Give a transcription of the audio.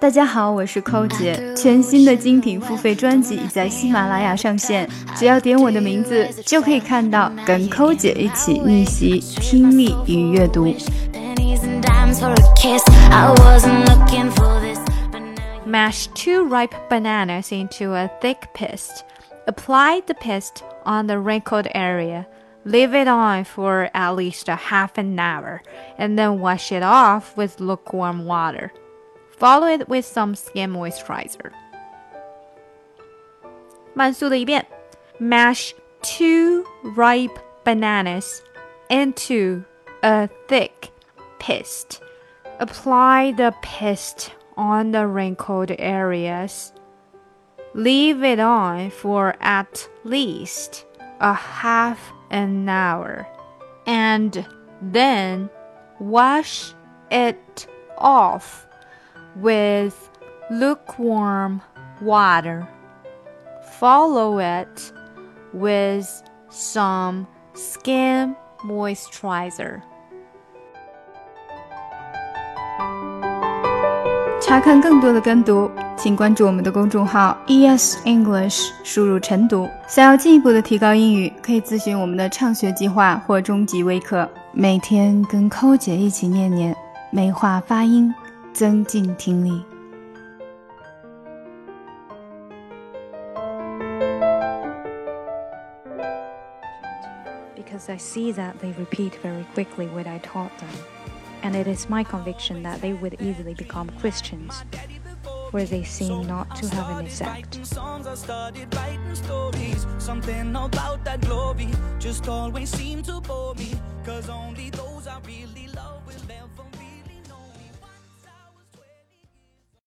大家好，我是寇姐。全新的精品付费专辑已在喜马拉雅上线，只要点我的名字，就可以看到跟寇姐一起逆袭听力与阅读。Mash two ripe bananas into a thick paste. Apply the paste on the wrinkled area. Leave it on for at least a half an hour, and then wash it off with lukewarm water. Follow it with some skin moisturizer. 慢速的一遍，mash two ripe bananas into a thick paste. Apply the paste on the wrinkled areas. Leave it on for at least a half an hour. And then wash it off with lukewarm water. Follow it with some skin moisturizer. 查看更多的跟读，请关注我们的公众号 ES English，输入晨读。想要进一步的提高英语，可以咨询我们的畅学计划或中级微课，每天跟寇姐一起念念，美化发音。增进听力。Because I see that they repeat very quickly what I taught them, and it is my conviction that they would easily become Christians. Where they seem not to have an effect. Something about that glory just always seemed to bore me. Cause only those